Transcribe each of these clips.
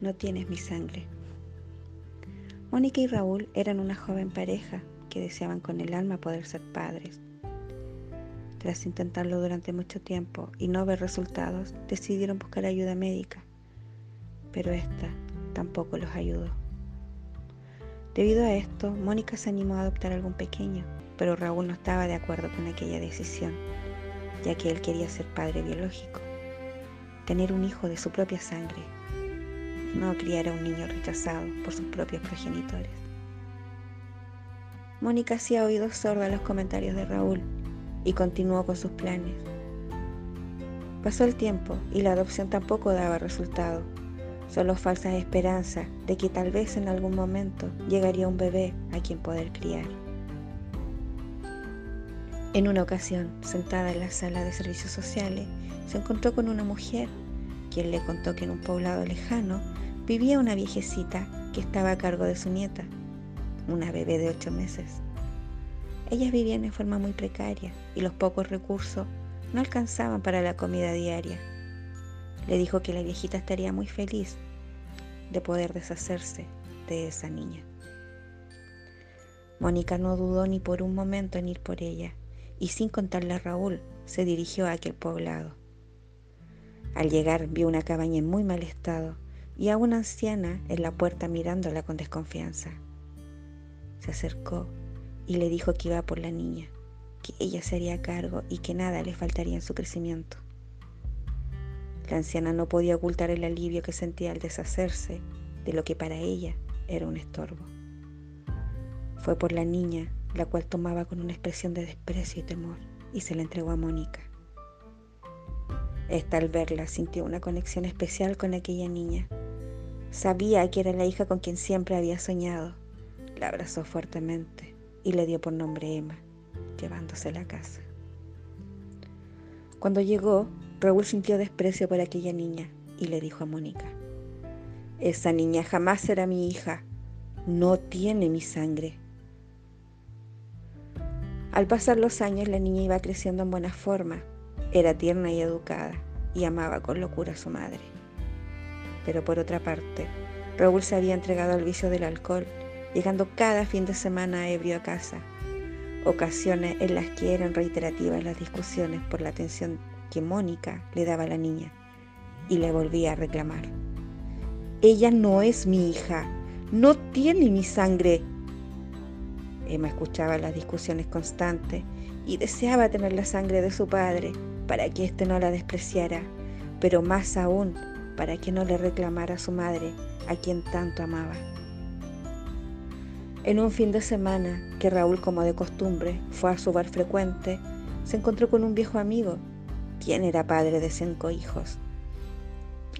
no tienes mi sangre. Mónica y Raúl eran una joven pareja que deseaban con el alma poder ser padres. Tras intentarlo durante mucho tiempo y no ver resultados, decidieron buscar ayuda médica, pero esta tampoco los ayudó. Debido a esto, Mónica se animó a adoptar algún pequeño, pero Raúl no estaba de acuerdo con aquella decisión, ya que él quería ser padre biológico, tener un hijo de su propia sangre, no criar a un niño rechazado por sus propios progenitores. Mónica hacía oídos sordos a los comentarios de Raúl y continuó con sus planes. Pasó el tiempo y la adopción tampoco daba resultado, solo falsas esperanzas de que tal vez en algún momento llegaría un bebé a quien poder criar. En una ocasión, sentada en la sala de servicios sociales, se encontró con una mujer, quien le contó que en un poblado lejano vivía una viejecita que estaba a cargo de su nieta, una bebé de ocho meses. Ellas vivían en forma muy precaria y los pocos recursos no alcanzaban para la comida diaria. Le dijo que la viejita estaría muy feliz de poder deshacerse de esa niña. Mónica no dudó ni por un momento en ir por ella y sin contarle a Raúl se dirigió a aquel poblado. Al llegar vio una cabaña en muy mal estado y a una anciana en la puerta mirándola con desconfianza. Se acercó y le dijo que iba por la niña, que ella se haría cargo y que nada le faltaría en su crecimiento. La anciana no podía ocultar el alivio que sentía al deshacerse de lo que para ella era un estorbo. Fue por la niña, la cual tomaba con una expresión de desprecio y temor, y se la entregó a Mónica. Esta al verla sintió una conexión especial con aquella niña. Sabía que era la hija con quien siempre había soñado. La abrazó fuertemente y le dio por nombre Emma, llevándosela a casa. Cuando llegó, Raúl sintió desprecio por aquella niña y le dijo a Mónica, esa niña jamás será mi hija, no tiene mi sangre. Al pasar los años la niña iba creciendo en buena forma, era tierna y educada y amaba con locura a su madre. Pero por otra parte, Raúl se había entregado al vicio del alcohol llegando cada fin de semana ebrio a casa, ocasiones en las que eran reiterativas las discusiones por la atención que Mónica le daba a la niña y le volvía a reclamar. Ella no es mi hija, no tiene mi sangre. Emma escuchaba las discusiones constantes y deseaba tener la sangre de su padre para que éste no la despreciara, pero más aún para que no le reclamara a su madre, a quien tanto amaba. En un fin de semana que Raúl, como de costumbre, fue a su bar frecuente, se encontró con un viejo amigo, quien era padre de cinco hijos,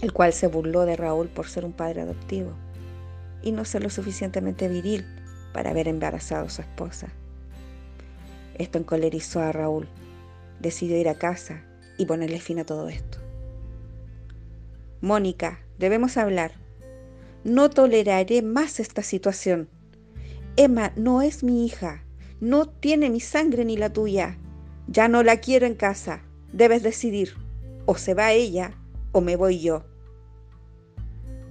el cual se burló de Raúl por ser un padre adoptivo y no ser lo suficientemente viril para haber embarazado a su esposa. Esto encolerizó a Raúl. Decidió ir a casa y ponerle fin a todo esto. Mónica, debemos hablar. No toleraré más esta situación. Emma no es mi hija, no tiene mi sangre ni la tuya. Ya no la quiero en casa. Debes decidir. O se va ella o me voy yo.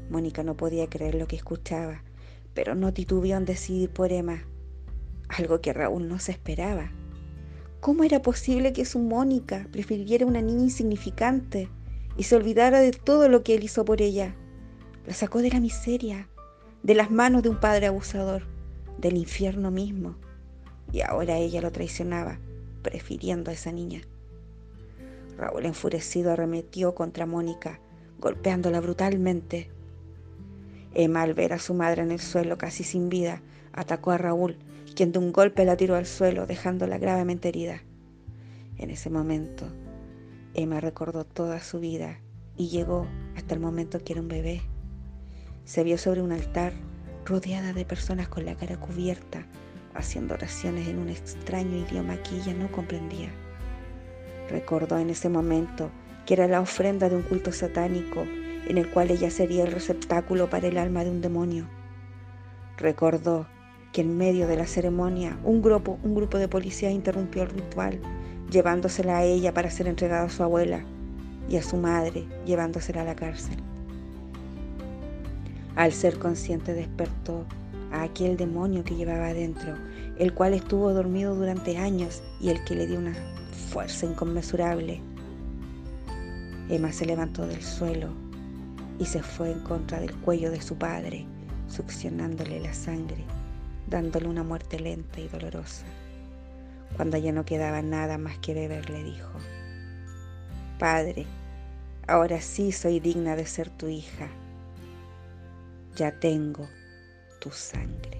Mónica no podía creer lo que escuchaba, pero no titubeó en decidir por Emma, algo que Raúl no se esperaba. ¿Cómo era posible que su Mónica prefiriera una niña insignificante y se olvidara de todo lo que él hizo por ella? La sacó de la miseria, de las manos de un padre abusador del infierno mismo. Y ahora ella lo traicionaba, prefiriendo a esa niña. Raúl enfurecido arremetió contra Mónica, golpeándola brutalmente. Emma, al ver a su madre en el suelo casi sin vida, atacó a Raúl, quien de un golpe la tiró al suelo, dejándola gravemente herida. En ese momento, Emma recordó toda su vida y llegó hasta el momento que era un bebé. Se vio sobre un altar rodeada de personas con la cara cubierta, haciendo oraciones en un extraño idioma que ella no comprendía. Recordó en ese momento que era la ofrenda de un culto satánico en el cual ella sería el receptáculo para el alma de un demonio. Recordó que en medio de la ceremonia un grupo, un grupo de policías interrumpió el ritual, llevándosela a ella para ser entregada a su abuela y a su madre, llevándosela a la cárcel. Al ser consciente despertó a aquel demonio que llevaba adentro, el cual estuvo dormido durante años y el que le dio una fuerza inconmensurable. Emma se levantó del suelo y se fue en contra del cuello de su padre, succionándole la sangre, dándole una muerte lenta y dolorosa. Cuando ya no quedaba nada más que beber, le dijo, Padre, ahora sí soy digna de ser tu hija. Ya tengo tu sangre.